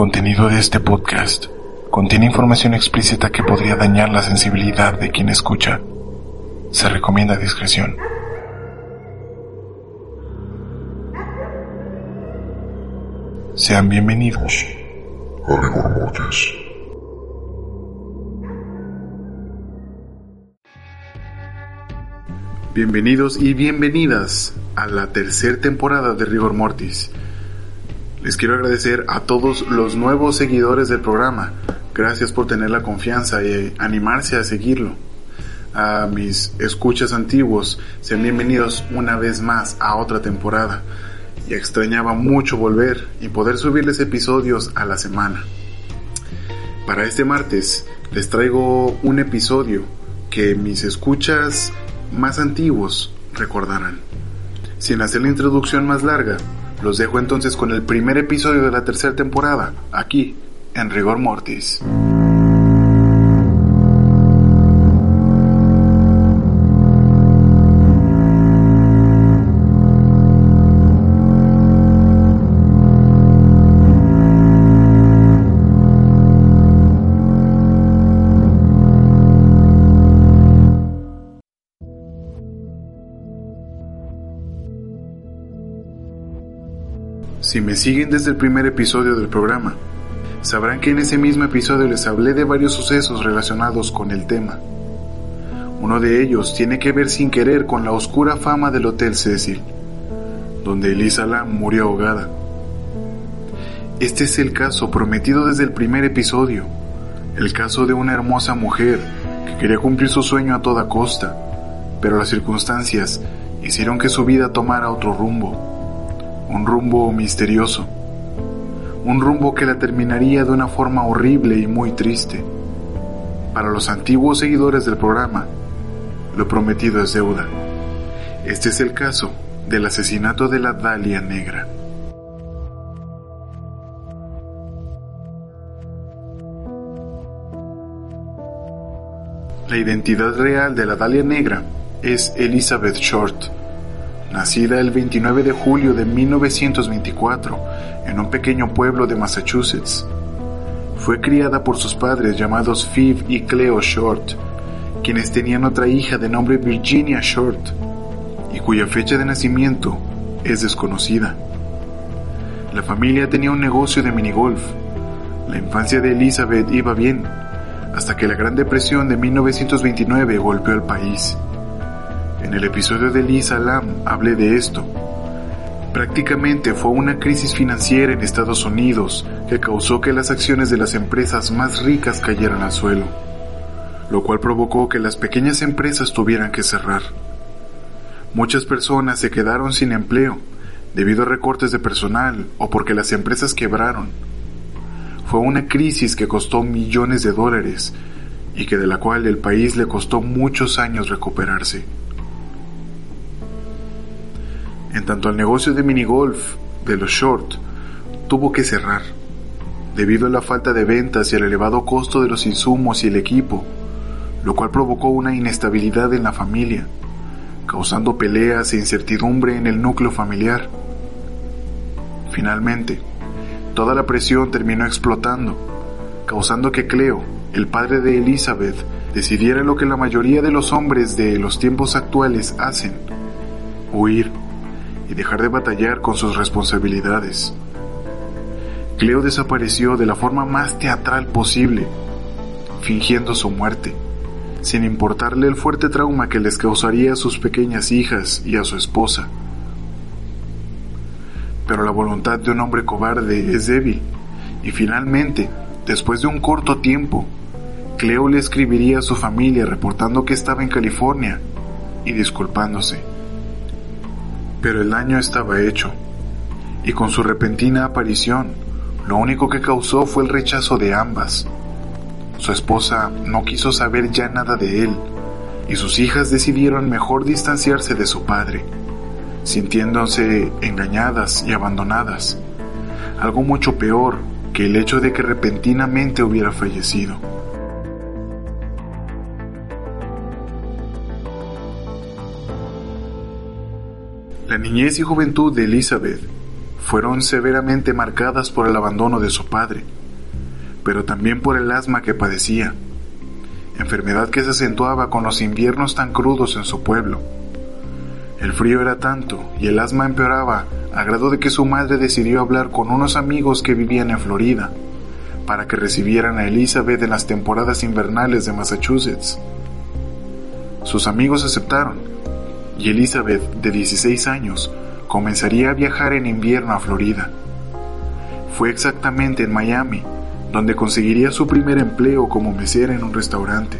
contenido de este podcast contiene información explícita que podría dañar la sensibilidad de quien escucha. Se recomienda discreción. Sean bienvenidos a Rigor Mortis. Bienvenidos y bienvenidas a la tercera temporada de Rigor Mortis. Les quiero agradecer a todos los nuevos seguidores del programa. Gracias por tener la confianza y animarse a seguirlo. A mis escuchas antiguos, sean bienvenidos una vez más a otra temporada. Y extrañaba mucho volver y poder subirles episodios a la semana. Para este martes les traigo un episodio que mis escuchas más antiguos recordarán. Sin hacer la introducción más larga, los dejo entonces con el primer episodio de la tercera temporada, aquí, en Rigor Mortis. Si me siguen desde el primer episodio del programa, sabrán que en ese mismo episodio les hablé de varios sucesos relacionados con el tema. Uno de ellos tiene que ver sin querer con la oscura fama del Hotel Cecil, donde Elisa Lam murió ahogada. Este es el caso prometido desde el primer episodio, el caso de una hermosa mujer que quería cumplir su sueño a toda costa, pero las circunstancias hicieron que su vida tomara otro rumbo un rumbo misterioso, un rumbo que la terminaría de una forma horrible y muy triste. Para los antiguos seguidores del programa, lo prometido es deuda. Este es el caso del asesinato de la Dalia Negra. La identidad real de la Dalia Negra es Elizabeth Short, Nacida el 29 de julio de 1924 en un pequeño pueblo de Massachusetts, fue criada por sus padres llamados Phoebe y Cleo Short, quienes tenían otra hija de nombre Virginia Short y cuya fecha de nacimiento es desconocida. La familia tenía un negocio de minigolf. La infancia de Elizabeth iba bien, hasta que la Gran Depresión de 1929 golpeó al país. En el episodio de Lisa Lam hablé de esto. Prácticamente fue una crisis financiera en Estados Unidos que causó que las acciones de las empresas más ricas cayeran al suelo, lo cual provocó que las pequeñas empresas tuvieran que cerrar. Muchas personas se quedaron sin empleo debido a recortes de personal o porque las empresas quebraron. Fue una crisis que costó millones de dólares y que de la cual el país le costó muchos años recuperarse. En tanto al negocio de minigolf de los short tuvo que cerrar, debido a la falta de ventas y al elevado costo de los insumos y el equipo, lo cual provocó una inestabilidad en la familia, causando peleas e incertidumbre en el núcleo familiar. Finalmente, toda la presión terminó explotando, causando que Cleo, el padre de Elizabeth, decidiera lo que la mayoría de los hombres de los tiempos actuales hacen, huir y dejar de batallar con sus responsabilidades. Cleo desapareció de la forma más teatral posible, fingiendo su muerte, sin importarle el fuerte trauma que les causaría a sus pequeñas hijas y a su esposa. Pero la voluntad de un hombre cobarde es débil, y finalmente, después de un corto tiempo, Cleo le escribiría a su familia reportando que estaba en California y disculpándose pero el daño estaba hecho, y con su repentina aparición, lo único que causó fue el rechazo de ambas. Su esposa no quiso saber ya nada de él, y sus hijas decidieron mejor distanciarse de su padre, sintiéndose engañadas y abandonadas, algo mucho peor que el hecho de que repentinamente hubiera fallecido. La niñez y juventud de Elizabeth fueron severamente marcadas por el abandono de su padre, pero también por el asma que padecía, enfermedad que se acentuaba con los inviernos tan crudos en su pueblo. El frío era tanto y el asma empeoraba a grado de que su madre decidió hablar con unos amigos que vivían en Florida para que recibieran a Elizabeth en las temporadas invernales de Massachusetts. Sus amigos aceptaron y Elizabeth, de 16 años, comenzaría a viajar en invierno a Florida. Fue exactamente en Miami donde conseguiría su primer empleo como mesera en un restaurante,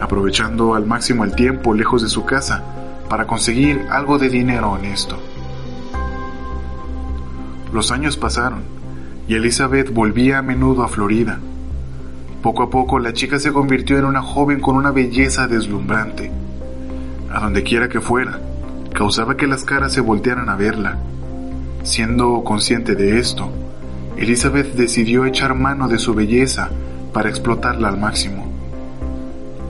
aprovechando al máximo el tiempo lejos de su casa para conseguir algo de dinero honesto. Los años pasaron y Elizabeth volvía a menudo a Florida. Poco a poco la chica se convirtió en una joven con una belleza deslumbrante. A donde quiera que fuera, causaba que las caras se voltearan a verla. Siendo consciente de esto, Elizabeth decidió echar mano de su belleza para explotarla al máximo.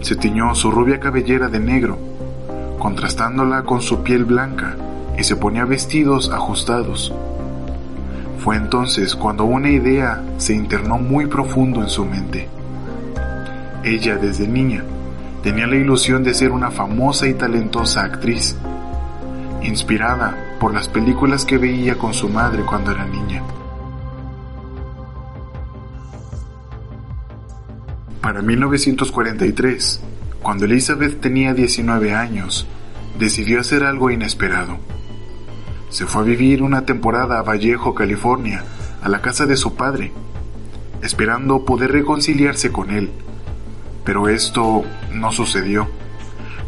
Se tiñó su rubia cabellera de negro, contrastándola con su piel blanca, y se ponía vestidos ajustados. Fue entonces cuando una idea se internó muy profundo en su mente. Ella desde niña tenía la ilusión de ser una famosa y talentosa actriz, inspirada por las películas que veía con su madre cuando era niña. Para 1943, cuando Elizabeth tenía 19 años, decidió hacer algo inesperado. Se fue a vivir una temporada a Vallejo, California, a la casa de su padre, esperando poder reconciliarse con él. Pero esto no sucedió,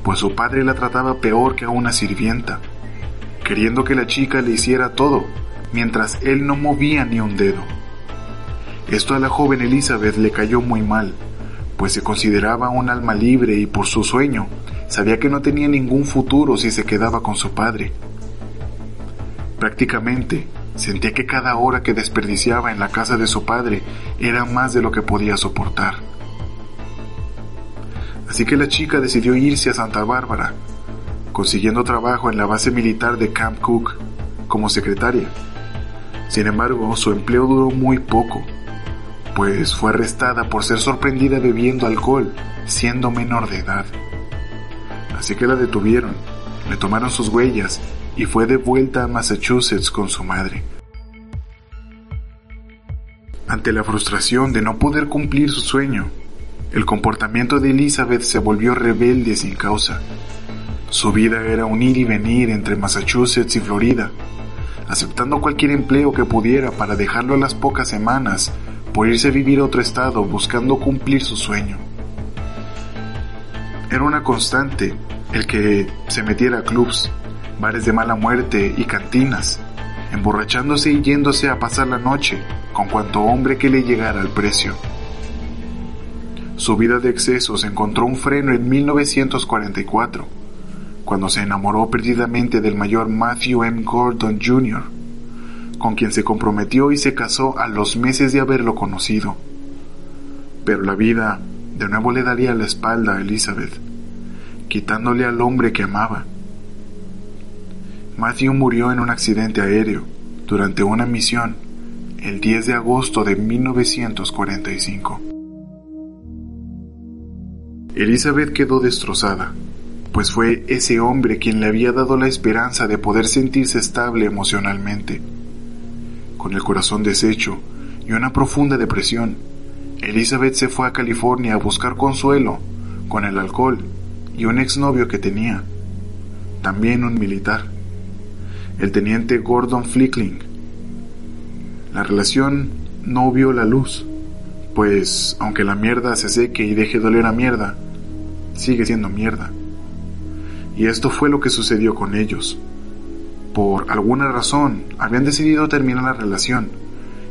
pues su padre la trataba peor que a una sirvienta, queriendo que la chica le hiciera todo, mientras él no movía ni un dedo. Esto a la joven Elizabeth le cayó muy mal, pues se consideraba un alma libre y por su sueño sabía que no tenía ningún futuro si se quedaba con su padre. Prácticamente sentía que cada hora que desperdiciaba en la casa de su padre era más de lo que podía soportar. Así que la chica decidió irse a Santa Bárbara, consiguiendo trabajo en la base militar de Camp Cook como secretaria. Sin embargo, su empleo duró muy poco pues fue arrestada por ser sorprendida bebiendo alcohol siendo menor de edad. Así que la detuvieron, le tomaron sus huellas y fue de vuelta a Massachusetts con su madre. Ante la frustración de no poder cumplir su sueño, el comportamiento de Elizabeth se volvió rebelde sin causa. Su vida era un ir y venir entre Massachusetts y Florida, aceptando cualquier empleo que pudiera para dejarlo a las pocas semanas por irse a vivir a otro estado buscando cumplir su sueño. Era una constante el que se metiera a clubs, bares de mala muerte y cantinas, emborrachándose y yéndose a pasar la noche con cuanto hombre que le llegara al precio. Su vida de excesos encontró un freno en 1944, cuando se enamoró perdidamente del mayor Matthew M. Gordon Jr., con quien se comprometió y se casó a los meses de haberlo conocido. Pero la vida de nuevo le daría la espalda a Elizabeth, quitándole al hombre que amaba. Matthew murió en un accidente aéreo durante una misión el 10 de agosto de 1945. Elizabeth quedó destrozada, pues fue ese hombre quien le había dado la esperanza de poder sentirse estable emocionalmente con el corazón deshecho y una profunda depresión, Elizabeth se fue a California a buscar consuelo con el alcohol y un exnovio que tenía, también un militar, el teniente Gordon Flickling. La relación no vio la luz, pues aunque la mierda se seque y deje doler a mierda, sigue siendo mierda. Y esto fue lo que sucedió con ellos por alguna razón, habían decidido terminar la relación,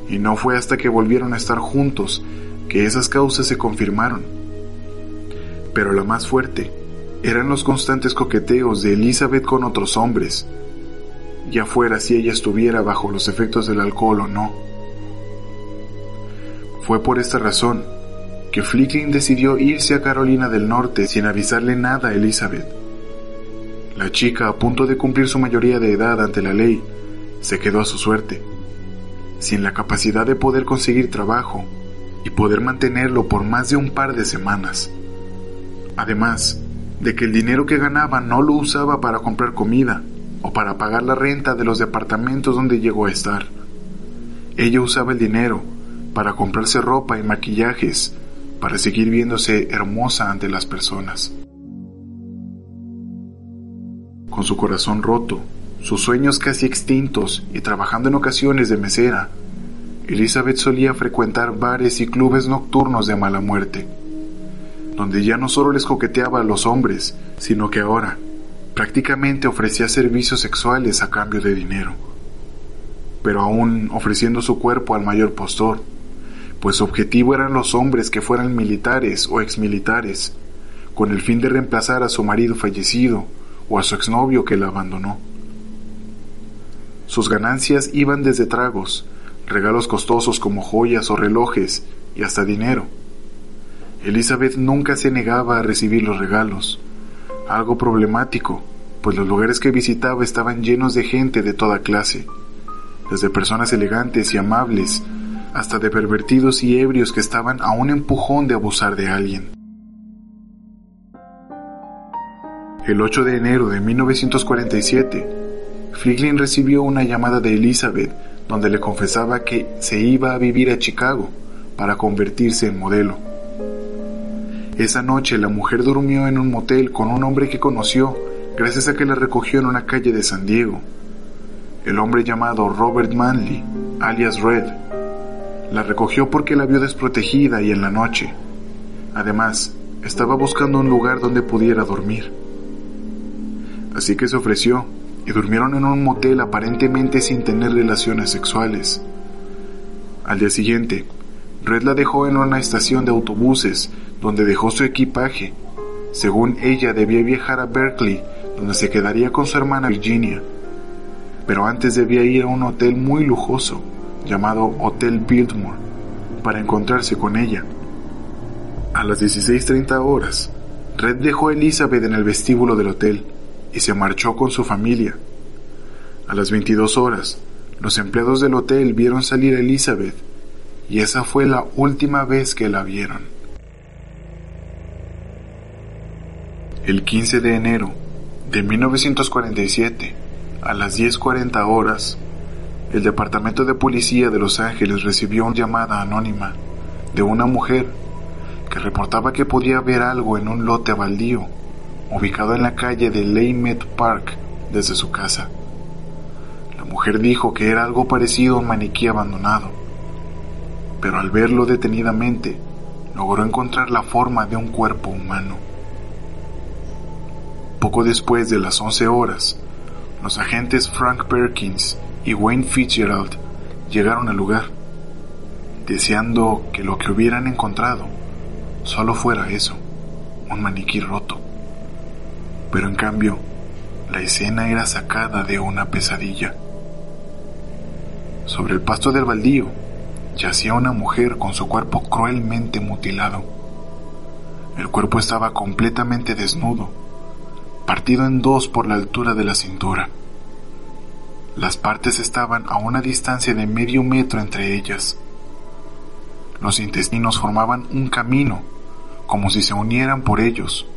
y no fue hasta que volvieron a estar juntos que esas causas se confirmaron. Pero la más fuerte eran los constantes coqueteos de Elizabeth con otros hombres, ya fuera si ella estuviera bajo los efectos del alcohol o no. Fue por esta razón que Flickling decidió irse a Carolina del Norte sin avisarle nada a Elizabeth la chica, a punto de cumplir su mayoría de edad ante la ley, se quedó a su suerte, sin la capacidad de poder conseguir trabajo y poder mantenerlo por más de un par de semanas. Además de que el dinero que ganaba no lo usaba para comprar comida o para pagar la renta de los departamentos donde llegó a estar. Ella usaba el dinero para comprarse ropa y maquillajes para seguir viéndose hermosa ante las personas. Con su corazón roto, sus sueños casi extintos y trabajando en ocasiones de mesera, Elizabeth solía frecuentar bares y clubes nocturnos de mala muerte, donde ya no solo les coqueteaba a los hombres, sino que ahora prácticamente ofrecía servicios sexuales a cambio de dinero, pero aún ofreciendo su cuerpo al mayor postor, pues su objetivo eran los hombres que fueran militares o exmilitares, con el fin de reemplazar a su marido fallecido o a su exnovio que la abandonó. Sus ganancias iban desde tragos, regalos costosos como joyas o relojes y hasta dinero. Elizabeth nunca se negaba a recibir los regalos, algo problemático, pues los lugares que visitaba estaban llenos de gente de toda clase, desde personas elegantes y amables hasta de pervertidos y ebrios que estaban a un empujón de abusar de alguien. El 8 de enero de 1947, Flicklin recibió una llamada de Elizabeth donde le confesaba que se iba a vivir a Chicago para convertirse en modelo. Esa noche la mujer durmió en un motel con un hombre que conoció gracias a que la recogió en una calle de San Diego. El hombre llamado Robert Manley, alias Red, la recogió porque la vio desprotegida y en la noche. Además, estaba buscando un lugar donde pudiera dormir. Así que se ofreció y durmieron en un motel aparentemente sin tener relaciones sexuales. Al día siguiente, Red la dejó en una estación de autobuses donde dejó su equipaje. Según ella debía viajar a Berkeley, donde se quedaría con su hermana Virginia. Pero antes debía ir a un hotel muy lujoso, llamado Hotel Biltmore, para encontrarse con ella. A las 16.30 horas, Red dejó a Elizabeth en el vestíbulo del hotel y se marchó con su familia. A las 22 horas, los empleados del hotel vieron salir a Elizabeth y esa fue la última vez que la vieron. El 15 de enero de 1947, a las 10.40 horas, el Departamento de Policía de Los Ángeles recibió una llamada anónima de una mujer que reportaba que podía ver algo en un lote baldío ubicado en la calle de Leymet Park desde su casa. La mujer dijo que era algo parecido a un maniquí abandonado, pero al verlo detenidamente logró encontrar la forma de un cuerpo humano. Poco después de las 11 horas, los agentes Frank Perkins y Wayne Fitzgerald llegaron al lugar, deseando que lo que hubieran encontrado solo fuera eso, un maniquí roto pero en cambio, la escena era sacada de una pesadilla. Sobre el pasto del baldío yacía una mujer con su cuerpo cruelmente mutilado. El cuerpo estaba completamente desnudo, partido en dos por la altura de la cintura. Las partes estaban a una distancia de medio metro entre ellas. Los intestinos formaban un camino, como si se unieran por ellos.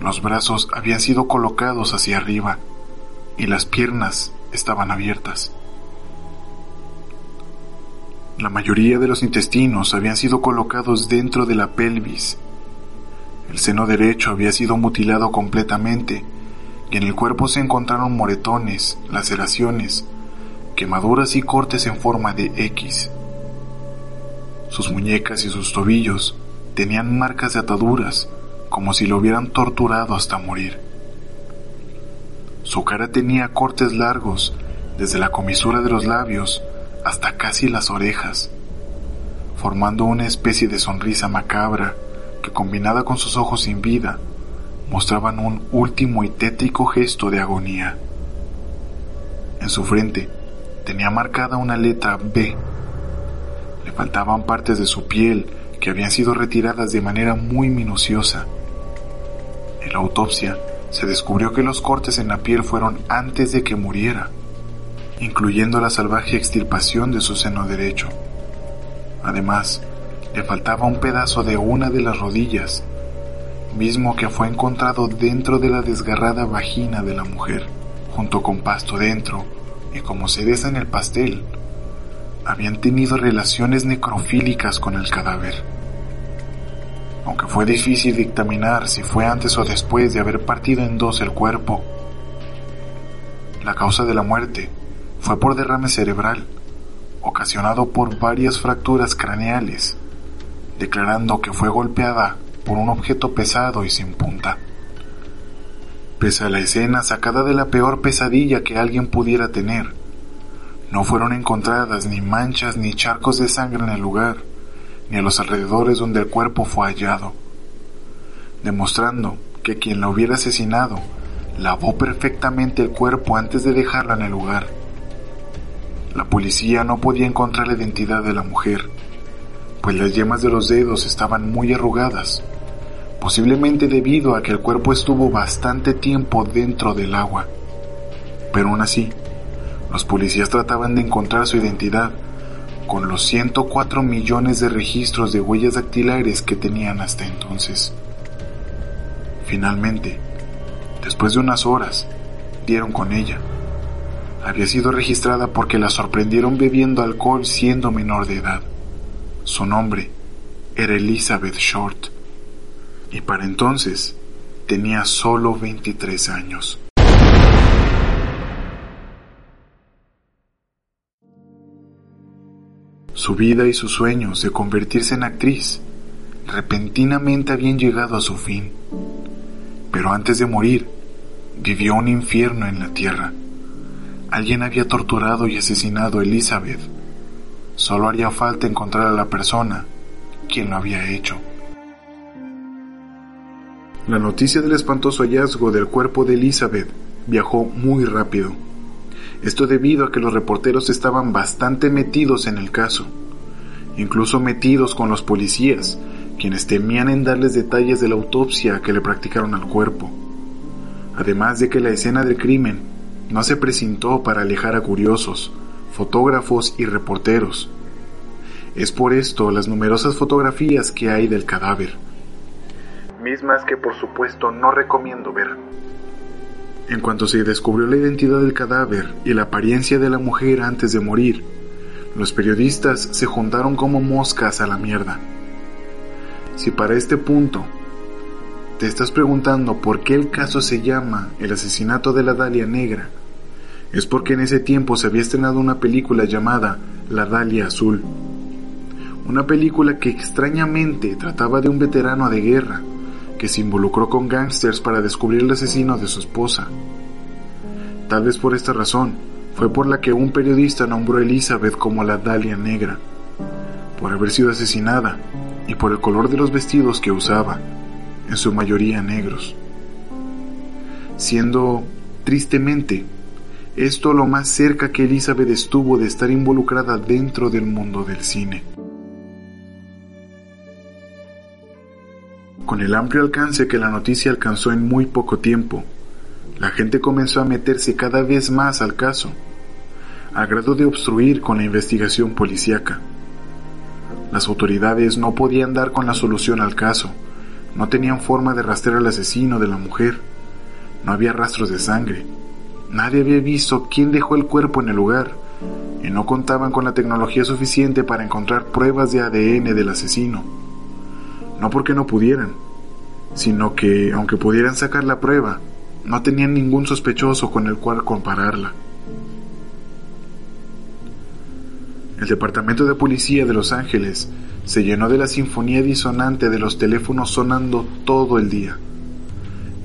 Los brazos habían sido colocados hacia arriba y las piernas estaban abiertas. La mayoría de los intestinos habían sido colocados dentro de la pelvis. El seno derecho había sido mutilado completamente y en el cuerpo se encontraron moretones, laceraciones, quemaduras y cortes en forma de X. Sus muñecas y sus tobillos tenían marcas de ataduras como si lo hubieran torturado hasta morir. Su cara tenía cortes largos, desde la comisura de los labios hasta casi las orejas, formando una especie de sonrisa macabra que combinada con sus ojos sin vida, mostraban un último y tétrico gesto de agonía. En su frente tenía marcada una letra B. Le faltaban partes de su piel que habían sido retiradas de manera muy minuciosa en la autopsia se descubrió que los cortes en la piel fueron antes de que muriera incluyendo la salvaje extirpación de su seno derecho. Además, le faltaba un pedazo de una de las rodillas, mismo que fue encontrado dentro de la desgarrada vagina de la mujer, junto con pasto dentro, y como cereza en el pastel, habían tenido relaciones necrofílicas con el cadáver. Aunque fue difícil dictaminar si fue antes o después de haber partido en dos el cuerpo, la causa de la muerte fue por derrame cerebral, ocasionado por varias fracturas craneales, declarando que fue golpeada por un objeto pesado y sin punta. Pese a la escena sacada de la peor pesadilla que alguien pudiera tener, no fueron encontradas ni manchas ni charcos de sangre en el lugar, ni a los alrededores donde el cuerpo fue hallado, demostrando que quien la hubiera asesinado lavó perfectamente el cuerpo antes de dejarla en el lugar. La policía no podía encontrar la identidad de la mujer, pues las yemas de los dedos estaban muy arrugadas, posiblemente debido a que el cuerpo estuvo bastante tiempo dentro del agua. Pero aún así, los policías trataban de encontrar su identidad con los 104 millones de registros de huellas dactilares que tenían hasta entonces. Finalmente, después de unas horas, dieron con ella había sido registrada porque la sorprendieron bebiendo alcohol siendo menor de edad. Su nombre era Elizabeth Short y para entonces tenía solo 23 años. Su vida y sus sueños de convertirse en actriz repentinamente habían llegado a su fin, pero antes de morir vivió un infierno en la tierra. Alguien había torturado y asesinado a Elizabeth. Solo haría falta encontrar a la persona quien lo había hecho. La noticia del espantoso hallazgo del cuerpo de Elizabeth viajó muy rápido. Esto debido a que los reporteros estaban bastante metidos en el caso, incluso metidos con los policías, quienes temían en darles detalles de la autopsia que le practicaron al cuerpo. Además de que la escena del crimen no se precintó para alejar a curiosos, fotógrafos y reporteros. Es por esto las numerosas fotografías que hay del cadáver, mismas que por supuesto no recomiendo ver. En cuanto se descubrió la identidad del cadáver y la apariencia de la mujer antes de morir, los periodistas se juntaron como moscas a la mierda. Si para este punto te estás preguntando por qué el caso se llama el asesinato de la Dalia Negra, es porque en ese tiempo se había estrenado una película llamada La Dalia Azul. Una película que extrañamente trataba de un veterano de guerra que se involucró con gángsters para descubrir el asesino de su esposa. Tal vez por esta razón fue por la que un periodista nombró a Elizabeth como la Dalia Negra, por haber sido asesinada y por el color de los vestidos que usaba, en su mayoría negros. Siendo, tristemente, esto lo más cerca que Elizabeth estuvo de estar involucrada dentro del mundo del cine. Con el amplio alcance que la noticia alcanzó en muy poco tiempo, la gente comenzó a meterse cada vez más al caso, a grado de obstruir con la investigación policíaca. Las autoridades no podían dar con la solución al caso, no tenían forma de rastrear al asesino de la mujer, no había rastros de sangre, Nadie había visto quién dejó el cuerpo en el lugar y no contaban con la tecnología suficiente para encontrar pruebas de ADN del asesino. No porque no pudieran, sino que, aunque pudieran sacar la prueba, no tenían ningún sospechoso con el cual compararla. El Departamento de Policía de Los Ángeles se llenó de la sinfonía disonante de los teléfonos sonando todo el día.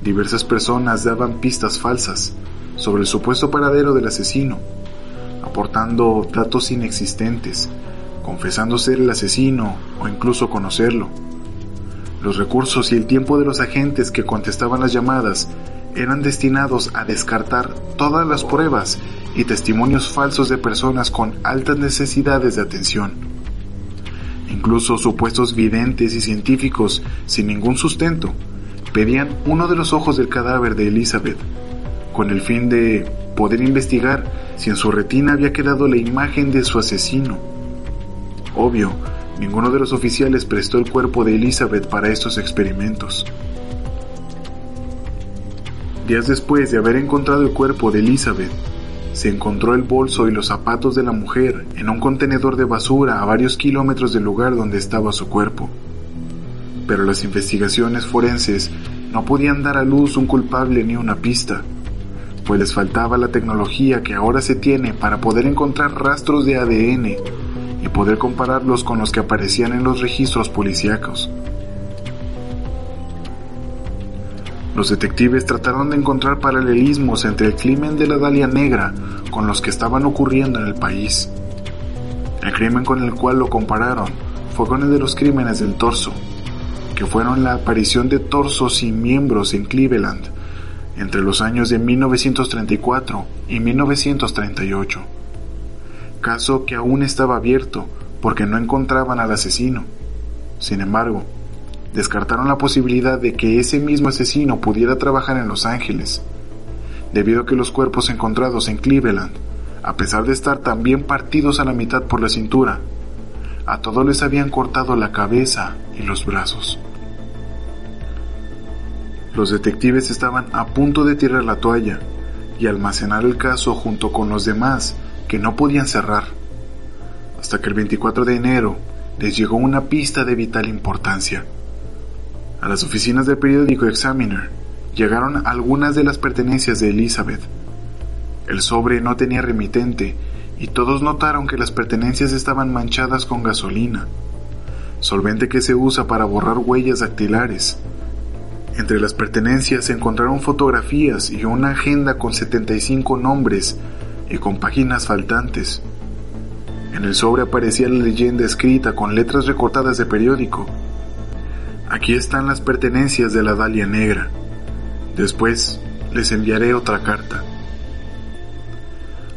Diversas personas daban pistas falsas, sobre el supuesto paradero del asesino, aportando datos inexistentes, confesando ser el asesino o incluso conocerlo. Los recursos y el tiempo de los agentes que contestaban las llamadas eran destinados a descartar todas las pruebas y testimonios falsos de personas con altas necesidades de atención. Incluso supuestos videntes y científicos sin ningún sustento pedían uno de los ojos del cadáver de Elizabeth con el fin de poder investigar si en su retina había quedado la imagen de su asesino. Obvio, ninguno de los oficiales prestó el cuerpo de Elizabeth para estos experimentos. Días después de haber encontrado el cuerpo de Elizabeth, se encontró el bolso y los zapatos de la mujer en un contenedor de basura a varios kilómetros del lugar donde estaba su cuerpo. Pero las investigaciones forenses no podían dar a luz un culpable ni una pista pues les faltaba la tecnología que ahora se tiene para poder encontrar rastros de ADN y poder compararlos con los que aparecían en los registros policíacos. Los detectives trataron de encontrar paralelismos entre el crimen de la Dalia Negra con los que estaban ocurriendo en el país. El crimen con el cual lo compararon fue con el de los crímenes del torso, que fueron la aparición de torsos sin miembros en Cleveland entre los años de 1934 y 1938, caso que aún estaba abierto porque no encontraban al asesino. Sin embargo, descartaron la posibilidad de que ese mismo asesino pudiera trabajar en Los Ángeles, debido a que los cuerpos encontrados en Cleveland, a pesar de estar también partidos a la mitad por la cintura, a todos les habían cortado la cabeza y los brazos. Los detectives estaban a punto de tirar la toalla y almacenar el caso junto con los demás que no podían cerrar, hasta que el 24 de enero les llegó una pista de vital importancia. A las oficinas del periódico Examiner llegaron algunas de las pertenencias de Elizabeth. El sobre no tenía remitente y todos notaron que las pertenencias estaban manchadas con gasolina, solvente que se usa para borrar huellas dactilares entre las pertenencias se encontraron fotografías y una agenda con 75 nombres y con páginas faltantes. En el sobre aparecía la leyenda escrita con letras recortadas de periódico. Aquí están las pertenencias de la Dalia Negra. Después les enviaré otra carta.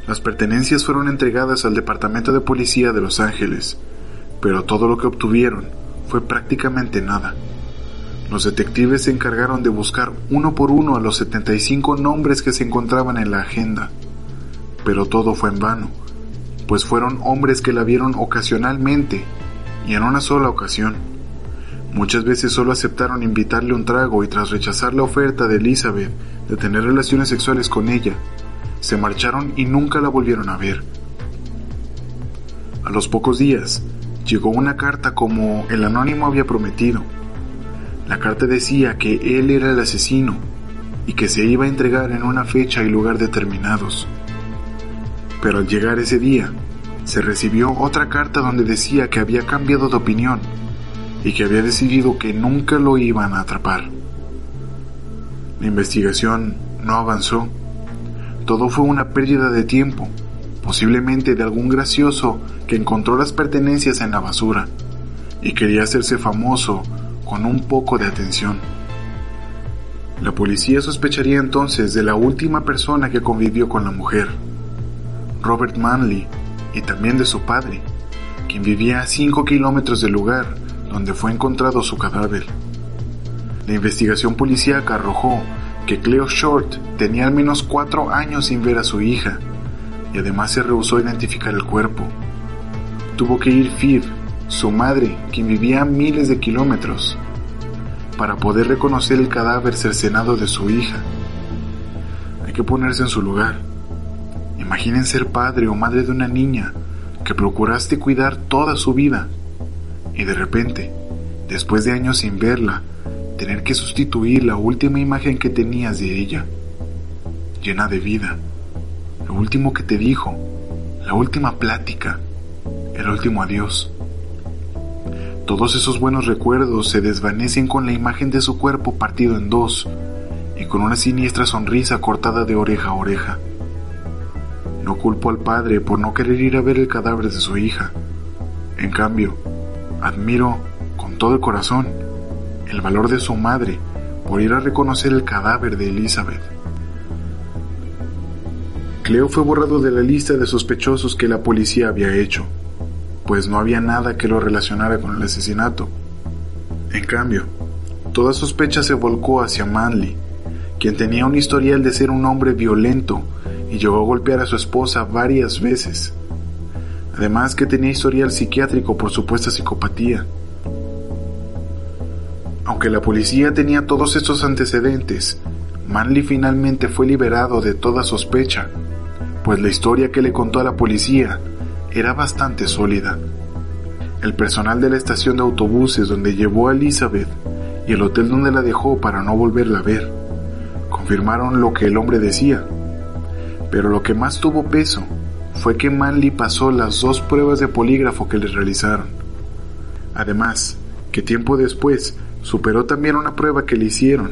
Las pertenencias fueron entregadas al Departamento de Policía de Los Ángeles, pero todo lo que obtuvieron fue prácticamente nada. Los detectives se encargaron de buscar uno por uno a los 75 nombres que se encontraban en la agenda, pero todo fue en vano, pues fueron hombres que la vieron ocasionalmente y en una sola ocasión. Muchas veces solo aceptaron invitarle un trago y tras rechazar la oferta de Elizabeth de tener relaciones sexuales con ella, se marcharon y nunca la volvieron a ver. A los pocos días, llegó una carta como el anónimo había prometido, la carta decía que él era el asesino y que se iba a entregar en una fecha y lugar determinados. Pero al llegar ese día, se recibió otra carta donde decía que había cambiado de opinión y que había decidido que nunca lo iban a atrapar. La investigación no avanzó. Todo fue una pérdida de tiempo, posiblemente de algún gracioso que encontró las pertenencias en la basura y quería hacerse famoso con un poco de atención. La policía sospecharía entonces de la última persona que convivió con la mujer, Robert Manley, y también de su padre, quien vivía a 5 kilómetros del lugar donde fue encontrado su cadáver. La investigación policíaca arrojó que Cleo Short tenía al menos cuatro años sin ver a su hija y además se rehusó a identificar el cuerpo. Tuvo que ir Fiv su madre, quien vivía a miles de kilómetros, para poder reconocer el cadáver cercenado de su hija. Hay que ponerse en su lugar. Imaginen ser padre o madre de una niña que procuraste cuidar toda su vida y de repente, después de años sin verla, tener que sustituir la última imagen que tenías de ella, llena de vida, lo último que te dijo, la última plática, el último adiós. Todos esos buenos recuerdos se desvanecen con la imagen de su cuerpo partido en dos y con una siniestra sonrisa cortada de oreja a oreja. No culpo al padre por no querer ir a ver el cadáver de su hija. En cambio, admiro con todo el corazón el valor de su madre por ir a reconocer el cadáver de Elizabeth. Cleo fue borrado de la lista de sospechosos que la policía había hecho pues no había nada que lo relacionara con el asesinato. En cambio, toda sospecha se volcó hacia Manley, quien tenía un historial de ser un hombre violento y llegó a golpear a su esposa varias veces. Además que tenía historial psiquiátrico por supuesta psicopatía. Aunque la policía tenía todos estos antecedentes, Manley finalmente fue liberado de toda sospecha, pues la historia que le contó a la policía era bastante sólida. El personal de la estación de autobuses donde llevó a Elizabeth y el hotel donde la dejó para no volverla a ver confirmaron lo que el hombre decía. Pero lo que más tuvo peso fue que Manley pasó las dos pruebas de polígrafo que le realizaron. Además, que tiempo después superó también una prueba que le hicieron,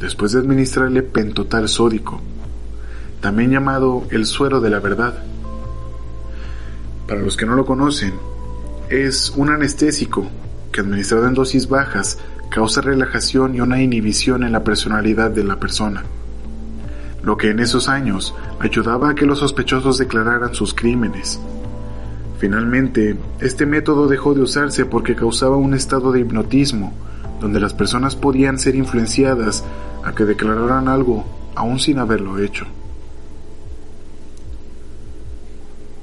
después de administrarle pentotal sódico, también llamado el suero de la verdad. Para los que no lo conocen, es un anestésico que administrado en dosis bajas causa relajación y una inhibición en la personalidad de la persona, lo que en esos años ayudaba a que los sospechosos declararan sus crímenes. Finalmente, este método dejó de usarse porque causaba un estado de hipnotismo, donde las personas podían ser influenciadas a que declararan algo aún sin haberlo hecho.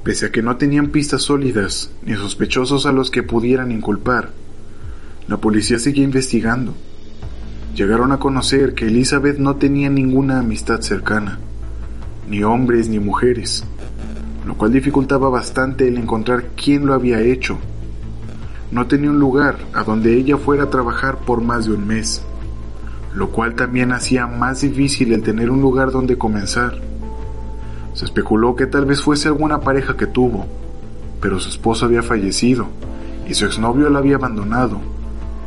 Pese a que no tenían pistas sólidas ni sospechosos a los que pudieran inculpar, la policía seguía investigando. Llegaron a conocer que Elizabeth no tenía ninguna amistad cercana, ni hombres ni mujeres, lo cual dificultaba bastante el encontrar quién lo había hecho. No tenía un lugar a donde ella fuera a trabajar por más de un mes, lo cual también hacía más difícil el tener un lugar donde comenzar. Se especuló que tal vez fuese alguna pareja que tuvo, pero su esposo había fallecido y su exnovio la había abandonado,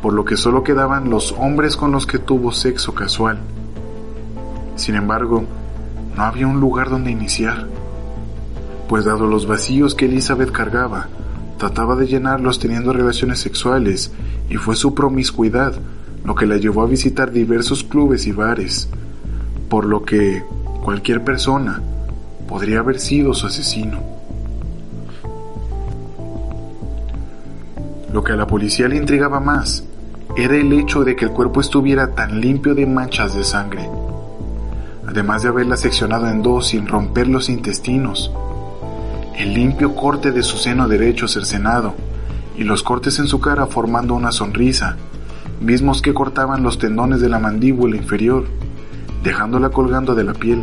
por lo que solo quedaban los hombres con los que tuvo sexo casual. Sin embargo, no había un lugar donde iniciar, pues dado los vacíos que Elizabeth cargaba, trataba de llenarlos teniendo relaciones sexuales y fue su promiscuidad lo que la llevó a visitar diversos clubes y bares, por lo que cualquier persona, podría haber sido su asesino. Lo que a la policía le intrigaba más era el hecho de que el cuerpo estuviera tan limpio de manchas de sangre, además de haberla seccionado en dos sin romper los intestinos, el limpio corte de su seno derecho cercenado y los cortes en su cara formando una sonrisa, mismos que cortaban los tendones de la mandíbula inferior, dejándola colgando de la piel.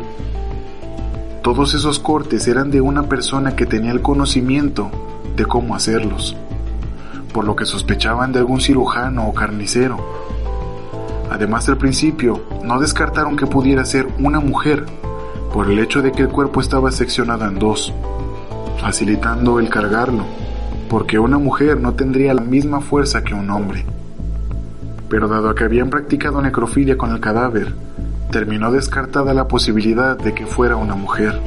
Todos esos cortes eran de una persona que tenía el conocimiento de cómo hacerlos, por lo que sospechaban de algún cirujano o carnicero. Además, al principio no descartaron que pudiera ser una mujer, por el hecho de que el cuerpo estaba seccionado en dos, facilitando el cargarlo, porque una mujer no tendría la misma fuerza que un hombre. Pero dado que habían practicado necrofilia con el cadáver, terminó descartada la posibilidad de que fuera una mujer.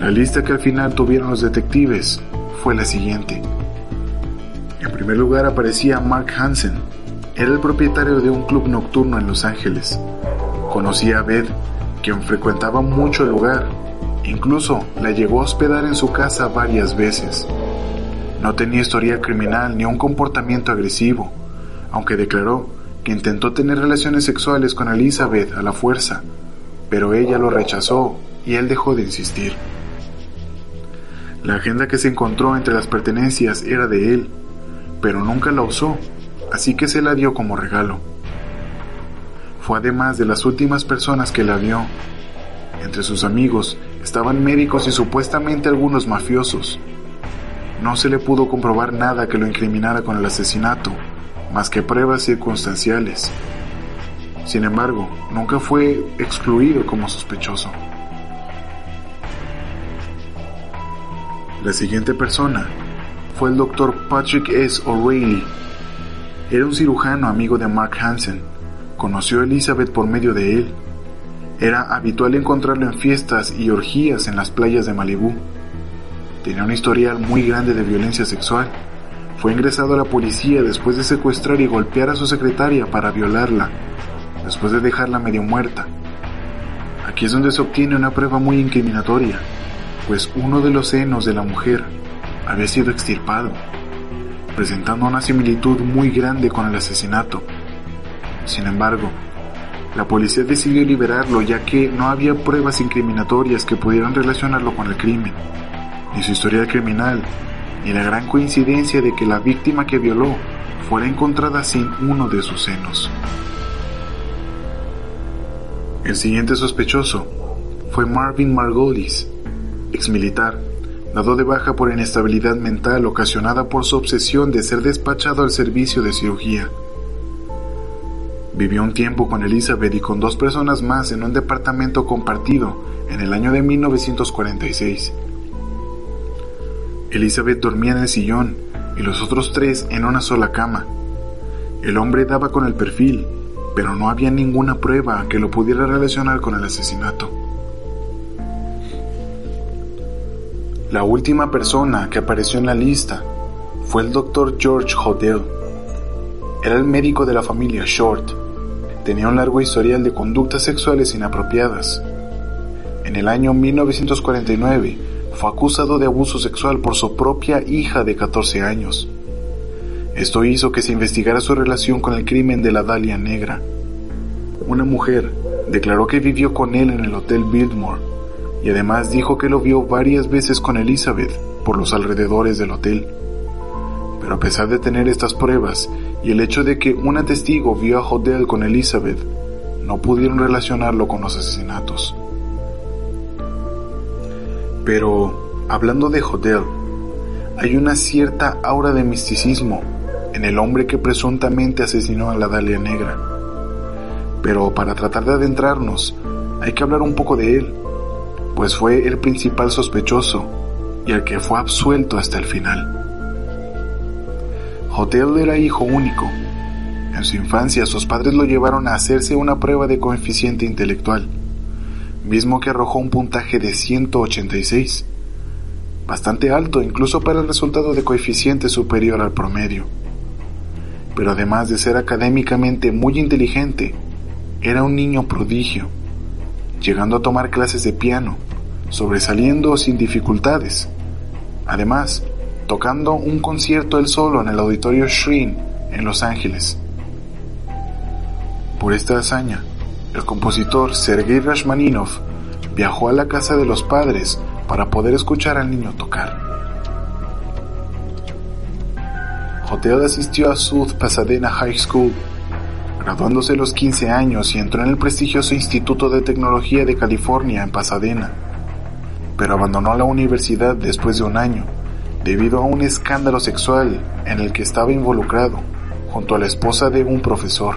La lista que al final tuvieron los detectives fue la siguiente. En primer lugar aparecía Mark Hansen. Era el propietario de un club nocturno en Los Ángeles. Conocía a Beth, quien frecuentaba mucho el lugar. Incluso la llegó a hospedar en su casa varias veces. No tenía historia criminal ni un comportamiento agresivo, aunque declaró que intentó tener relaciones sexuales con Elizabeth a la fuerza, pero ella lo rechazó y él dejó de insistir. La agenda que se encontró entre las pertenencias era de él, pero nunca la usó, así que se la dio como regalo. Fue además de las últimas personas que la vio. Entre sus amigos estaban médicos y supuestamente algunos mafiosos. No se le pudo comprobar nada que lo incriminara con el asesinato, más que pruebas circunstanciales. Sin embargo, nunca fue excluido como sospechoso. La siguiente persona fue el doctor Patrick S. O'Reilly. Era un cirujano amigo de Mark Hansen. Conoció a Elizabeth por medio de él. Era habitual encontrarlo en fiestas y orgías en las playas de Malibú. Tenía un historial muy grande de violencia sexual fue ingresado a la policía después de secuestrar y golpear a su secretaria para violarla, después de dejarla medio muerta. Aquí es donde se obtiene una prueba muy incriminatoria, pues uno de los senos de la mujer había sido extirpado, presentando una similitud muy grande con el asesinato. Sin embargo, La policía decidió liberarlo ya que no había pruebas incriminatorias que pudieran relacionarlo con el crimen, ni su historia criminal, ni la gran coincidencia de que la víctima que violó fuera encontrada sin uno de sus senos. El siguiente sospechoso fue Marvin Margolis, exmilitar, dado de baja por inestabilidad mental ocasionada por su obsesión de ser despachado al servicio de cirugía. Vivió un tiempo con Elizabeth y con dos personas más en un departamento compartido en el año de 1946. Elizabeth dormía en el sillón y los otros tres en una sola cama. El hombre daba con el perfil, pero no había ninguna prueba que lo pudiera relacionar con el asesinato. La última persona que apareció en la lista fue el doctor George Hodel. Era el médico de la familia Short tenía un largo historial de conductas sexuales inapropiadas. En el año 1949 fue acusado de abuso sexual por su propia hija de 14 años. Esto hizo que se investigara su relación con el crimen de la Dalia Negra. Una mujer declaró que vivió con él en el Hotel Biltmore y además dijo que lo vio varias veces con Elizabeth por los alrededores del hotel. Pero a pesar de tener estas pruebas y el hecho de que una testigo vio a Hodel con Elizabeth, no pudieron relacionarlo con los asesinatos. Pero, hablando de Hodel, hay una cierta aura de misticismo en el hombre que presuntamente asesinó a la Dalia Negra. Pero para tratar de adentrarnos, hay que hablar un poco de él, pues fue el principal sospechoso y el que fue absuelto hasta el final. Hotel era hijo único. En su infancia sus padres lo llevaron a hacerse una prueba de coeficiente intelectual, mismo que arrojó un puntaje de 186, bastante alto incluso para el resultado de coeficiente superior al promedio. Pero además de ser académicamente muy inteligente, era un niño prodigio, llegando a tomar clases de piano, sobresaliendo sin dificultades. Además, tocando un concierto él solo en el auditorio Shrine en Los Ángeles. Por esta hazaña, el compositor Sergei Rashmaninov viajó a la casa de los padres para poder escuchar al niño tocar. Hotel asistió a South Pasadena High School, graduándose los 15 años y entró en el prestigioso Instituto de Tecnología de California en Pasadena, pero abandonó la universidad después de un año debido a un escándalo sexual en el que estaba involucrado junto a la esposa de un profesor.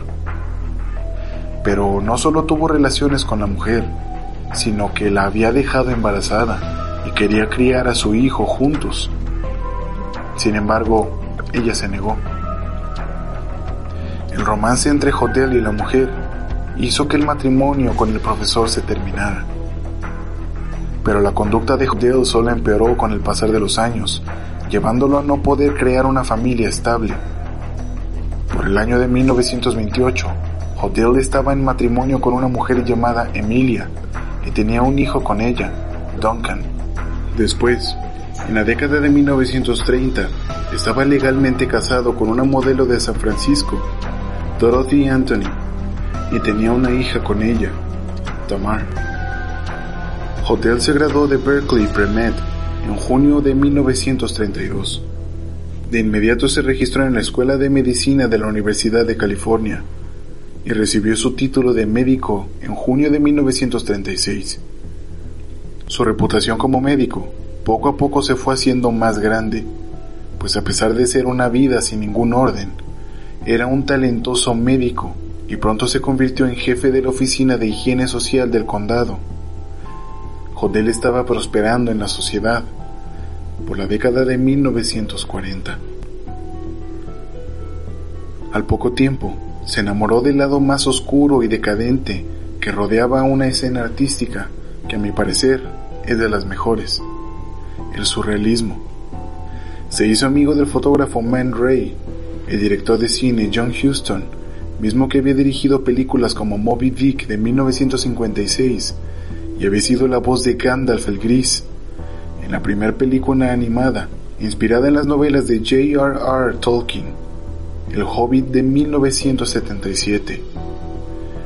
Pero no solo tuvo relaciones con la mujer, sino que la había dejado embarazada y quería criar a su hijo juntos. Sin embargo, ella se negó. El romance entre Hotel y la mujer hizo que el matrimonio con el profesor se terminara pero la conducta de Hodel solo empeoró con el pasar de los años, llevándolo a no poder crear una familia estable. Por el año de 1928, Hodel estaba en matrimonio con una mujer llamada Emilia y tenía un hijo con ella, Duncan. Después, en la década de 1930, estaba legalmente casado con una modelo de San Francisco, Dorothy Anthony, y tenía una hija con ella, Tamar. Hotel se graduó de Berkeley Pre-Med en junio de 1932. De inmediato se registró en la Escuela de Medicina de la Universidad de California y recibió su título de médico en junio de 1936. Su reputación como médico poco a poco se fue haciendo más grande, pues a pesar de ser una vida sin ningún orden, era un talentoso médico y pronto se convirtió en jefe de la Oficina de Higiene Social del condado Hodel estaba prosperando en la sociedad por la década de 1940. Al poco tiempo, se enamoró del lado más oscuro y decadente que rodeaba una escena artística que a mi parecer es de las mejores, el surrealismo. Se hizo amigo del fotógrafo Man Ray, el director de cine John Huston, mismo que había dirigido películas como Moby Dick de 1956 y había sido la voz de Gandalf el Gris en la primera película animada inspirada en las novelas de J.R.R. Tolkien, El Hobbit de 1977.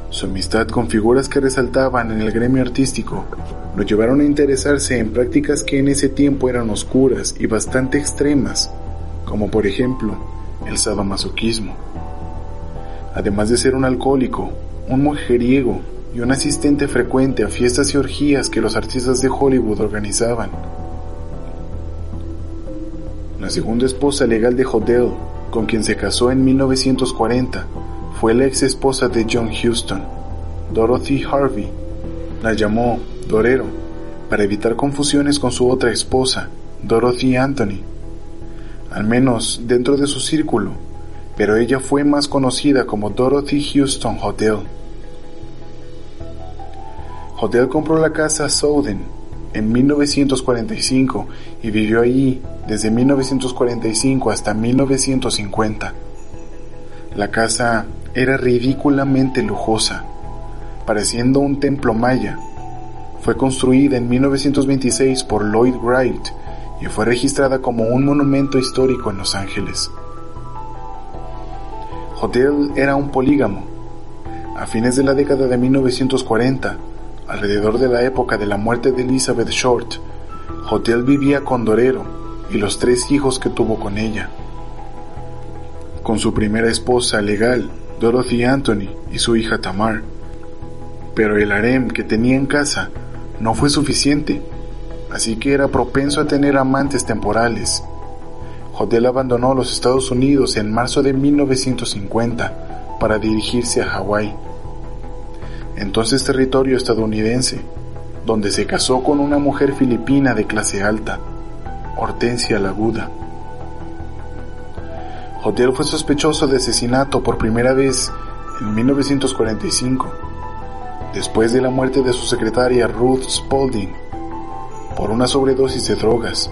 Su amistad con figuras que resaltaban en el gremio artístico lo llevaron a interesarse en prácticas que en ese tiempo eran oscuras y bastante extremas, como por ejemplo el sadomasoquismo. Además de ser un alcohólico, un mujeriego y un asistente frecuente a fiestas y orgías que los artistas de Hollywood organizaban. La segunda esposa legal de Hodel, con quien se casó en 1940, fue la ex esposa de John Huston, Dorothy Harvey. La llamó Dorero para evitar confusiones con su otra esposa, Dorothy Anthony, al menos dentro de su círculo, pero ella fue más conocida como Dorothy Houston Hotel. Hotel compró la casa Souden en 1945 y vivió allí desde 1945 hasta 1950. La casa era ridículamente lujosa, pareciendo un templo maya. Fue construida en 1926 por Lloyd Wright y fue registrada como un monumento histórico en Los Ángeles. Hotel era un polígamo. A fines de la década de 1940, alrededor de la época de la muerte de Elizabeth Short, Hotel vivía con Dorero y los tres hijos que tuvo con ella. Con su primera esposa legal, Dorothy Anthony, y su hija Tamar. Pero el harem que tenía en casa no fue suficiente así que era propenso a tener amantes temporales. Hodel abandonó los Estados Unidos en marzo de 1950 para dirigirse a Hawái, entonces territorio estadounidense, donde se casó con una mujer filipina de clase alta, Hortensia Laguda. Hodel fue sospechoso de asesinato por primera vez en 1945, después de la muerte de su secretaria Ruth Spalding por una sobredosis de drogas.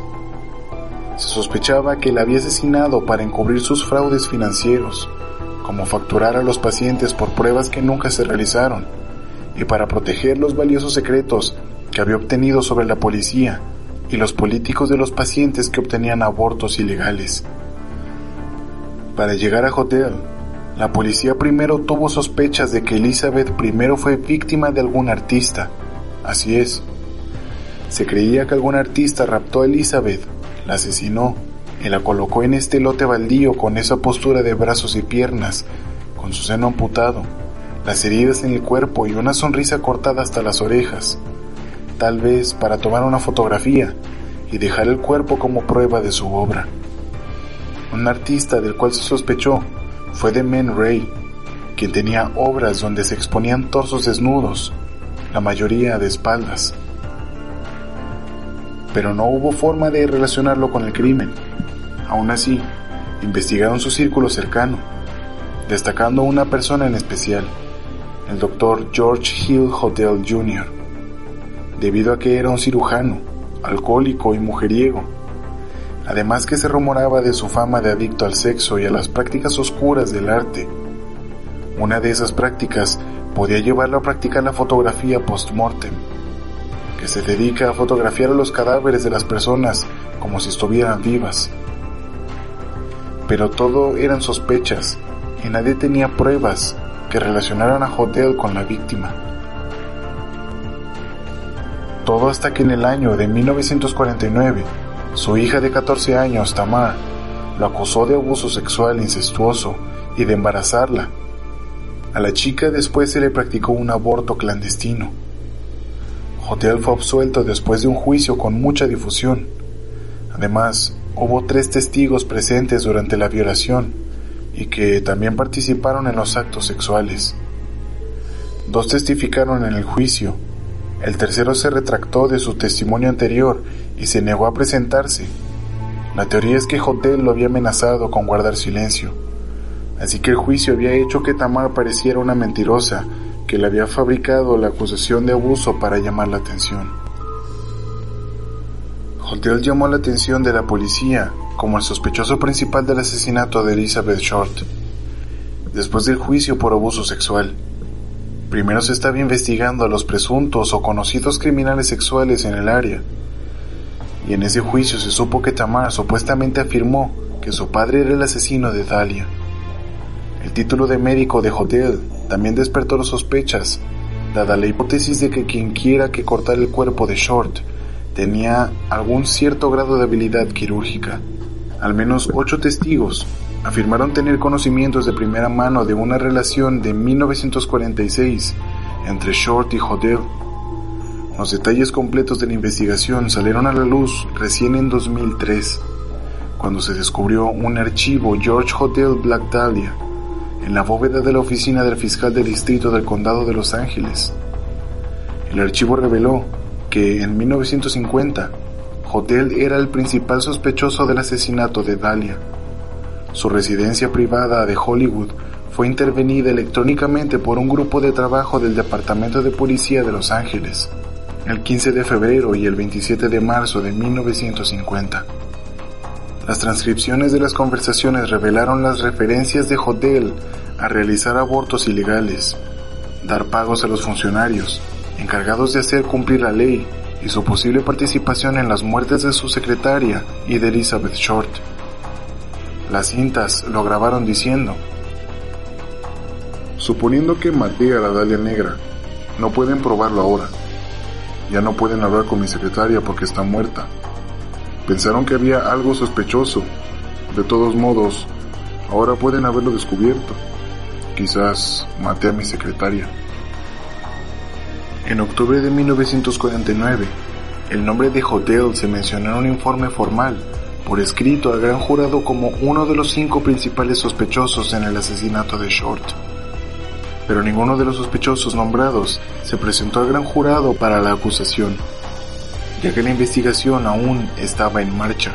Se sospechaba que la había asesinado para encubrir sus fraudes financieros, como facturar a los pacientes por pruebas que nunca se realizaron, y para proteger los valiosos secretos que había obtenido sobre la policía y los políticos de los pacientes que obtenían abortos ilegales. Para llegar a Hotel, la policía primero tuvo sospechas de que Elizabeth primero fue víctima de algún artista. Así es, se creía que algún artista raptó a Elizabeth, la asesinó y la colocó en este lote baldío con esa postura de brazos y piernas, con su seno amputado, las heridas en el cuerpo y una sonrisa cortada hasta las orejas, tal vez para tomar una fotografía y dejar el cuerpo como prueba de su obra. Un artista del cual se sospechó fue de Men Ray, quien tenía obras donde se exponían torsos desnudos, la mayoría de espaldas pero no hubo forma de relacionarlo con el crimen. Aún así, investigaron su círculo cercano, destacando una persona en especial, el doctor George Hill Hotel Jr., debido a que era un cirujano, alcohólico y mujeriego, además que se rumoraba de su fama de adicto al sexo y a las prácticas oscuras del arte. Una de esas prácticas podía llevarlo a practicar la fotografía post-mortem que se dedica a fotografiar los cadáveres de las personas como si estuvieran vivas. Pero todo eran sospechas y nadie tenía pruebas que relacionaran a Hotel con la víctima. Todo hasta que en el año de 1949, su hija de 14 años, Tamar, lo acusó de abuso sexual incestuoso y de embarazarla. A la chica después se le practicó un aborto clandestino. Hotel fue absuelto después de un juicio con mucha difusión. Además, hubo tres testigos presentes durante la violación y que también participaron en los actos sexuales. Dos testificaron en el juicio. El tercero se retractó de su testimonio anterior y se negó a presentarse. La teoría es que Hotel lo había amenazado con guardar silencio. Así que el juicio había hecho que Tamar pareciera una mentirosa que le había fabricado la acusación de abuso para llamar la atención. Hotel llamó la atención de la policía como el sospechoso principal del asesinato de Elizabeth Short, después del juicio por abuso sexual. Primero se estaba investigando a los presuntos o conocidos criminales sexuales en el área, y en ese juicio se supo que Tamar supuestamente afirmó que su padre era el asesino de Dalia título de médico de Hotel también despertó las sospechas, dada la hipótesis de que quien quiera que cortara el cuerpo de Short tenía algún cierto grado de habilidad quirúrgica. Al menos ocho testigos afirmaron tener conocimientos de primera mano de una relación de 1946 entre Short y Hodel. Los detalles completos de la investigación salieron a la luz recién en 2003, cuando se descubrió un archivo George Hotel Black Dahlia en la bóveda de la oficina del fiscal del distrito del condado de Los Ángeles. El archivo reveló que en 1950 Hotel era el principal sospechoso del asesinato de Dahlia. Su residencia privada de Hollywood fue intervenida electrónicamente por un grupo de trabajo del Departamento de Policía de Los Ángeles el 15 de febrero y el 27 de marzo de 1950. Las transcripciones de las conversaciones revelaron las referencias de Hodel a realizar abortos ilegales, dar pagos a los funcionarios encargados de hacer cumplir la ley y su posible participación en las muertes de su secretaria y de Elizabeth Short. Las cintas lo grabaron diciendo, Suponiendo que maté a la Dalia Negra, no pueden probarlo ahora. Ya no pueden hablar con mi secretaria porque está muerta. Pensaron que había algo sospechoso. De todos modos, ahora pueden haberlo descubierto. Quizás maté a mi secretaria. En octubre de 1949, el nombre de Hotel se mencionó en un informe formal, por escrito al gran jurado como uno de los cinco principales sospechosos en el asesinato de Short. Pero ninguno de los sospechosos nombrados se presentó al gran jurado para la acusación, ya que la investigación aún estaba en marcha.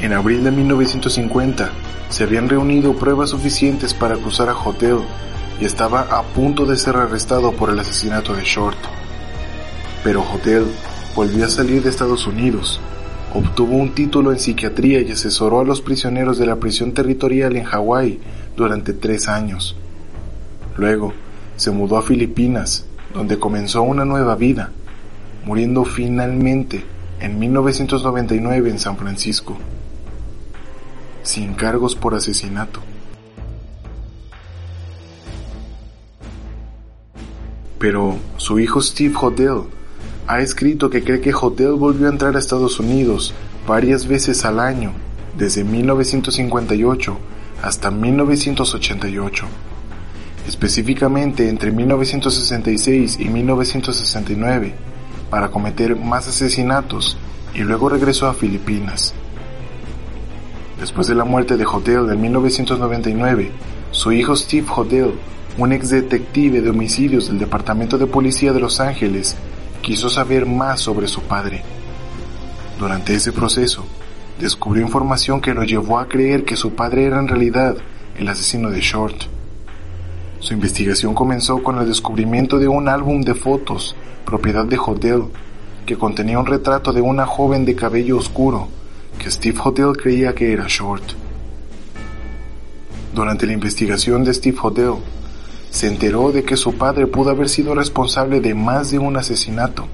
En abril de 1950, se habían reunido pruebas suficientes para acusar a Hotel y estaba a punto de ser arrestado por el asesinato de Short. Pero Hotel volvió a salir de Estados Unidos, obtuvo un título en psiquiatría y asesoró a los prisioneros de la prisión territorial en Hawái durante tres años. Luego, se mudó a Filipinas, donde comenzó una nueva vida, muriendo finalmente en 1999 en San Francisco, sin cargos por asesinato. Pero su hijo Steve Hodel ha escrito que cree que Hodel volvió a entrar a Estados Unidos varias veces al año, desde 1958 hasta 1988. Específicamente entre 1966 y 1969, para cometer más asesinatos y luego regresó a Filipinas. Después de la muerte de Hodel en 1999, su hijo Steve Hodel un ex detective de homicidios del Departamento de Policía de Los Ángeles, quiso saber más sobre su padre. Durante ese proceso, descubrió información que lo llevó a creer que su padre era en realidad el asesino de Short. Su investigación comenzó con el descubrimiento de un álbum de fotos, propiedad de Hodel, que contenía un retrato de una joven de cabello oscuro, que Steve Hodel creía que era Short. Durante la investigación de Steve Hodel, se enteró de que su padre pudo haber sido responsable de más de un asesinato.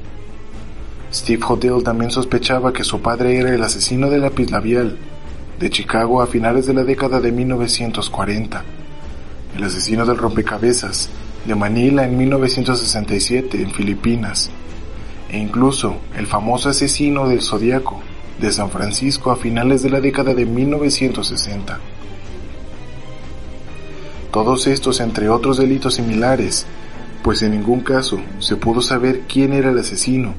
Steve Hotel también sospechaba que su padre era el asesino de lápiz labial de Chicago a finales de la década de 1940, el asesino del rompecabezas de Manila en 1967 en Filipinas, e incluso el famoso asesino del Zodíaco de San Francisco a finales de la década de 1960. Todos estos entre otros delitos similares, pues en ningún caso se pudo saber quién era el asesino,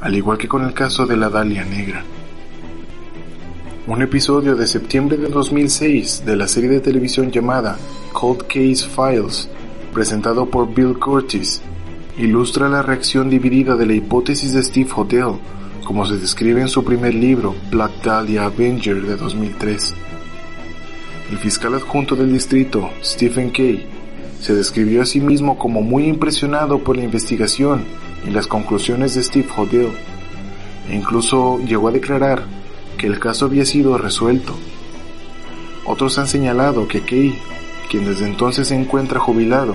al igual que con el caso de la Dalia Negra. Un episodio de septiembre de 2006 de la serie de televisión llamada Cold Case Files, presentado por Bill Curtis, ilustra la reacción dividida de la hipótesis de Steve Hotel, como se describe en su primer libro, Black Dahlia Avenger de 2003. El fiscal adjunto del distrito, Stephen Kay, se describió a sí mismo como muy impresionado por la investigación y las conclusiones de Steve Hodel, e incluso llegó a declarar que el caso había sido resuelto. Otros han señalado que Kay, quien desde entonces se encuentra jubilado,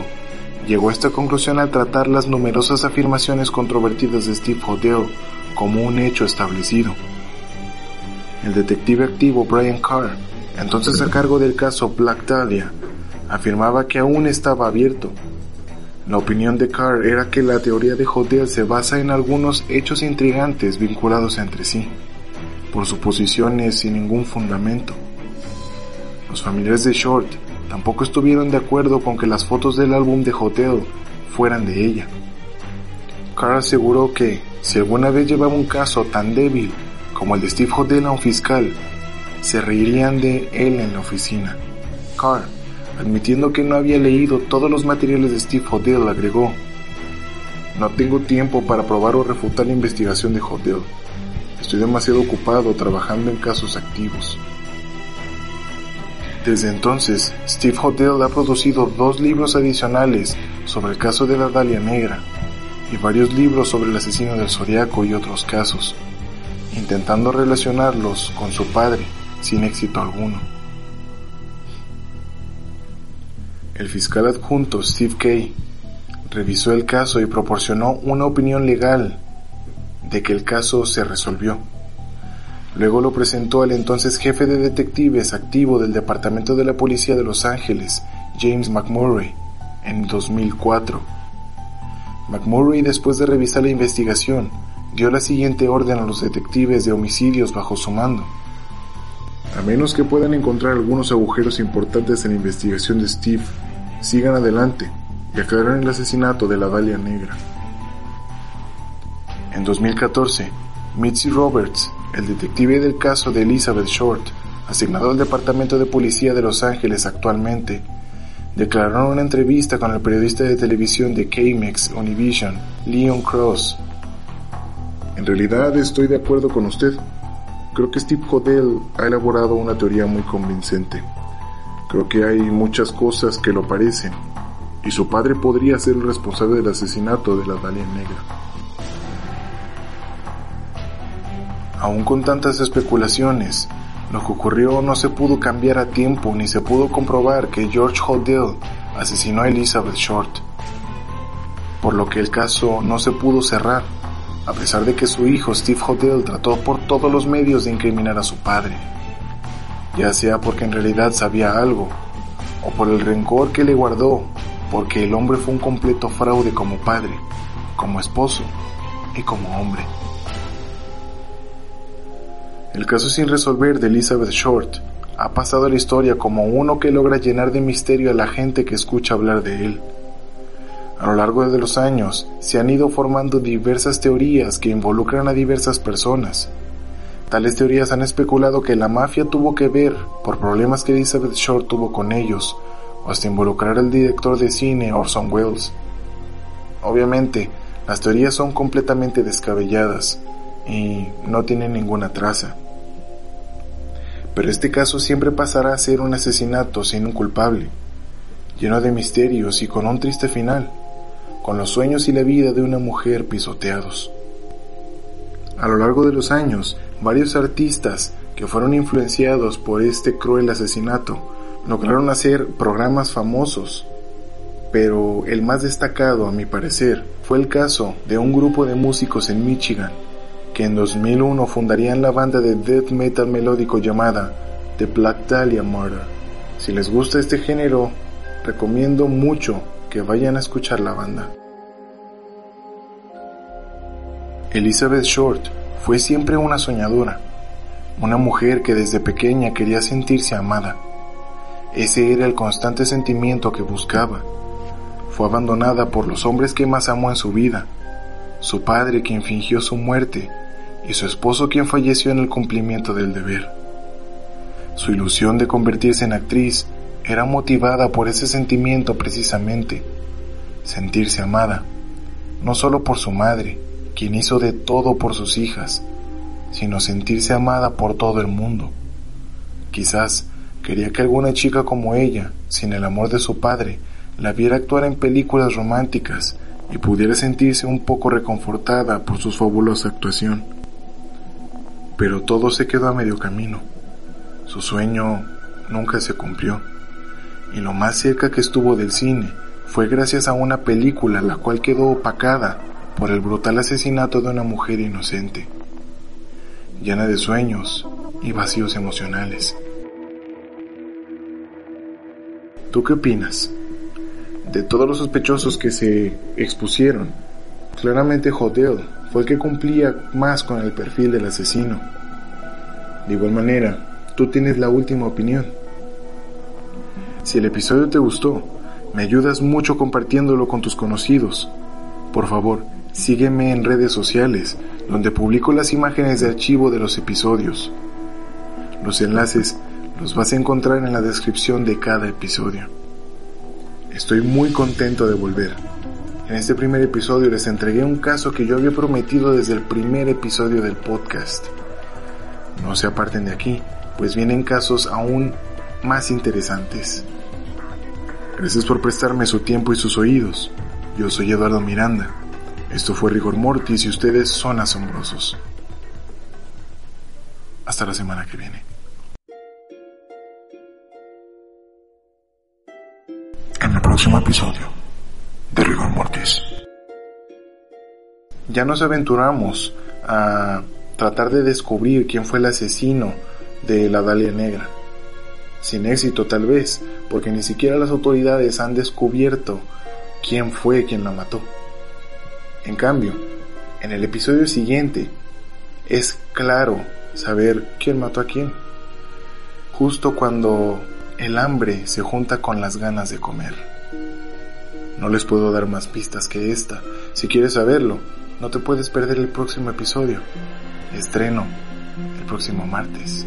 llegó a esta conclusión al tratar las numerosas afirmaciones controvertidas de Steve Hodel como un hecho establecido. El detective activo Brian Carr entonces a cargo del caso Black Dahlia, afirmaba que aún estaba abierto. La opinión de Carr era que la teoría de Hodel se basa en algunos hechos intrigantes vinculados entre sí, por suposiciones sin ningún fundamento. Los familiares de Short tampoco estuvieron de acuerdo con que las fotos del álbum de Hotel fueran de ella. Carr aseguró que, si alguna vez llevaba un caso tan débil como el de Steve Hodel a un fiscal, se reirían de él en la oficina. Carr, admitiendo que no había leído todos los materiales de Steve Hodel, agregó, No tengo tiempo para probar o refutar la investigación de Hodel. Estoy demasiado ocupado trabajando en casos activos. Desde entonces, Steve Hodel ha producido dos libros adicionales sobre el caso de la Dalia Negra y varios libros sobre el asesino del Zodiaco y otros casos, intentando relacionarlos con su padre sin éxito alguno. El fiscal adjunto Steve Kay revisó el caso y proporcionó una opinión legal de que el caso se resolvió. Luego lo presentó al entonces jefe de detectives activo del Departamento de la Policía de Los Ángeles, James McMurray, en 2004 McMurray, después de revisar la investigación, dio la siguiente orden a los detectives de homicidios bajo su mando. A menos que puedan encontrar algunos agujeros importantes en la investigación de Steve, sigan adelante y aclaren el asesinato de la Dalia Negra. En 2014, Mitzi Roberts, el detective del caso de Elizabeth Short, asignado al Departamento de Policía de Los Ángeles actualmente, declaró en una entrevista con el periodista de televisión de KMEX Univision, Leon Cross. En realidad estoy de acuerdo con usted. Creo que Steve Hodel ha elaborado una teoría muy convincente. Creo que hay muchas cosas que lo parecen, y su padre podría ser el responsable del asesinato de la Dalia Negra. Aún con tantas especulaciones, lo que ocurrió no se pudo cambiar a tiempo ni se pudo comprobar que George Hodel asesinó a Elizabeth Short, por lo que el caso no se pudo cerrar, a pesar de que su hijo Steve Hodel trató por todos los medios de incriminar a su padre, ya sea porque en realidad sabía algo, o por el rencor que le guardó, porque el hombre fue un completo fraude como padre, como esposo y como hombre. El caso sin resolver de Elizabeth Short ha pasado a la historia como uno que logra llenar de misterio a la gente que escucha hablar de él. A lo largo de los años se han ido formando diversas teorías que involucran a diversas personas. Tales teorías han especulado que la mafia tuvo que ver por problemas que Elizabeth Short tuvo con ellos, o hasta involucrar al director de cine Orson Welles. Obviamente, las teorías son completamente descabelladas y no tienen ninguna traza pero este caso siempre pasará a ser un asesinato sin un culpable, lleno de misterios y con un triste final, con los sueños y la vida de una mujer pisoteados. A lo largo de los años, varios artistas que fueron influenciados por este cruel asesinato lograron hacer programas famosos, pero el más destacado, a mi parecer, fue el caso de un grupo de músicos en Michigan que en 2001 fundarían la banda de death metal melódico llamada The Black Dahlia Murder. Si les gusta este género, recomiendo mucho que vayan a escuchar la banda. Elizabeth Short fue siempre una soñadora, una mujer que desde pequeña quería sentirse amada. Ese era el constante sentimiento que buscaba. Fue abandonada por los hombres que más amó en su vida, su padre quien fingió su muerte y su esposo quien falleció en el cumplimiento del deber. Su ilusión de convertirse en actriz era motivada por ese sentimiento precisamente, sentirse amada, no solo por su madre, quien hizo de todo por sus hijas, sino sentirse amada por todo el mundo. Quizás quería que alguna chica como ella, sin el amor de su padre, la viera actuar en películas románticas y pudiera sentirse un poco reconfortada por su fabulosa actuación pero todo se quedó a medio camino. Su sueño nunca se cumplió, y lo más cerca que estuvo del cine fue gracias a una película la cual quedó opacada por el brutal asesinato de una mujer inocente, llena de sueños y vacíos emocionales. ¿Tú qué opinas? De todos los sospechosos que se expusieron, claramente Hotel fue que cumplía más con el perfil del asesino. De igual manera, tú tienes la última opinión. Si el episodio te gustó, me ayudas mucho compartiéndolo con tus conocidos. Por favor, sígueme en redes sociales, donde publico las imágenes de archivo de los episodios. Los enlaces los vas a encontrar en la descripción de cada episodio. Estoy muy contento de volver. En este primer episodio les entregué un caso que yo había prometido desde el primer episodio del podcast. No se aparten de aquí, pues vienen casos aún más interesantes. Gracias por prestarme su tiempo y sus oídos. Yo soy Eduardo Miranda. Esto fue Rigor Mortis y ustedes son asombrosos. Hasta la semana que viene. En el próximo episodio de Rigor Mortis. Ya nos aventuramos a tratar de descubrir quién fue el asesino de la Dalia Negra. Sin éxito tal vez, porque ni siquiera las autoridades han descubierto quién fue quien la mató. En cambio, en el episodio siguiente es claro saber quién mató a quién. Justo cuando el hambre se junta con las ganas de comer. No les puedo dar más pistas que esta. Si quieres saberlo, no te puedes perder el próximo episodio. Estreno el próximo martes.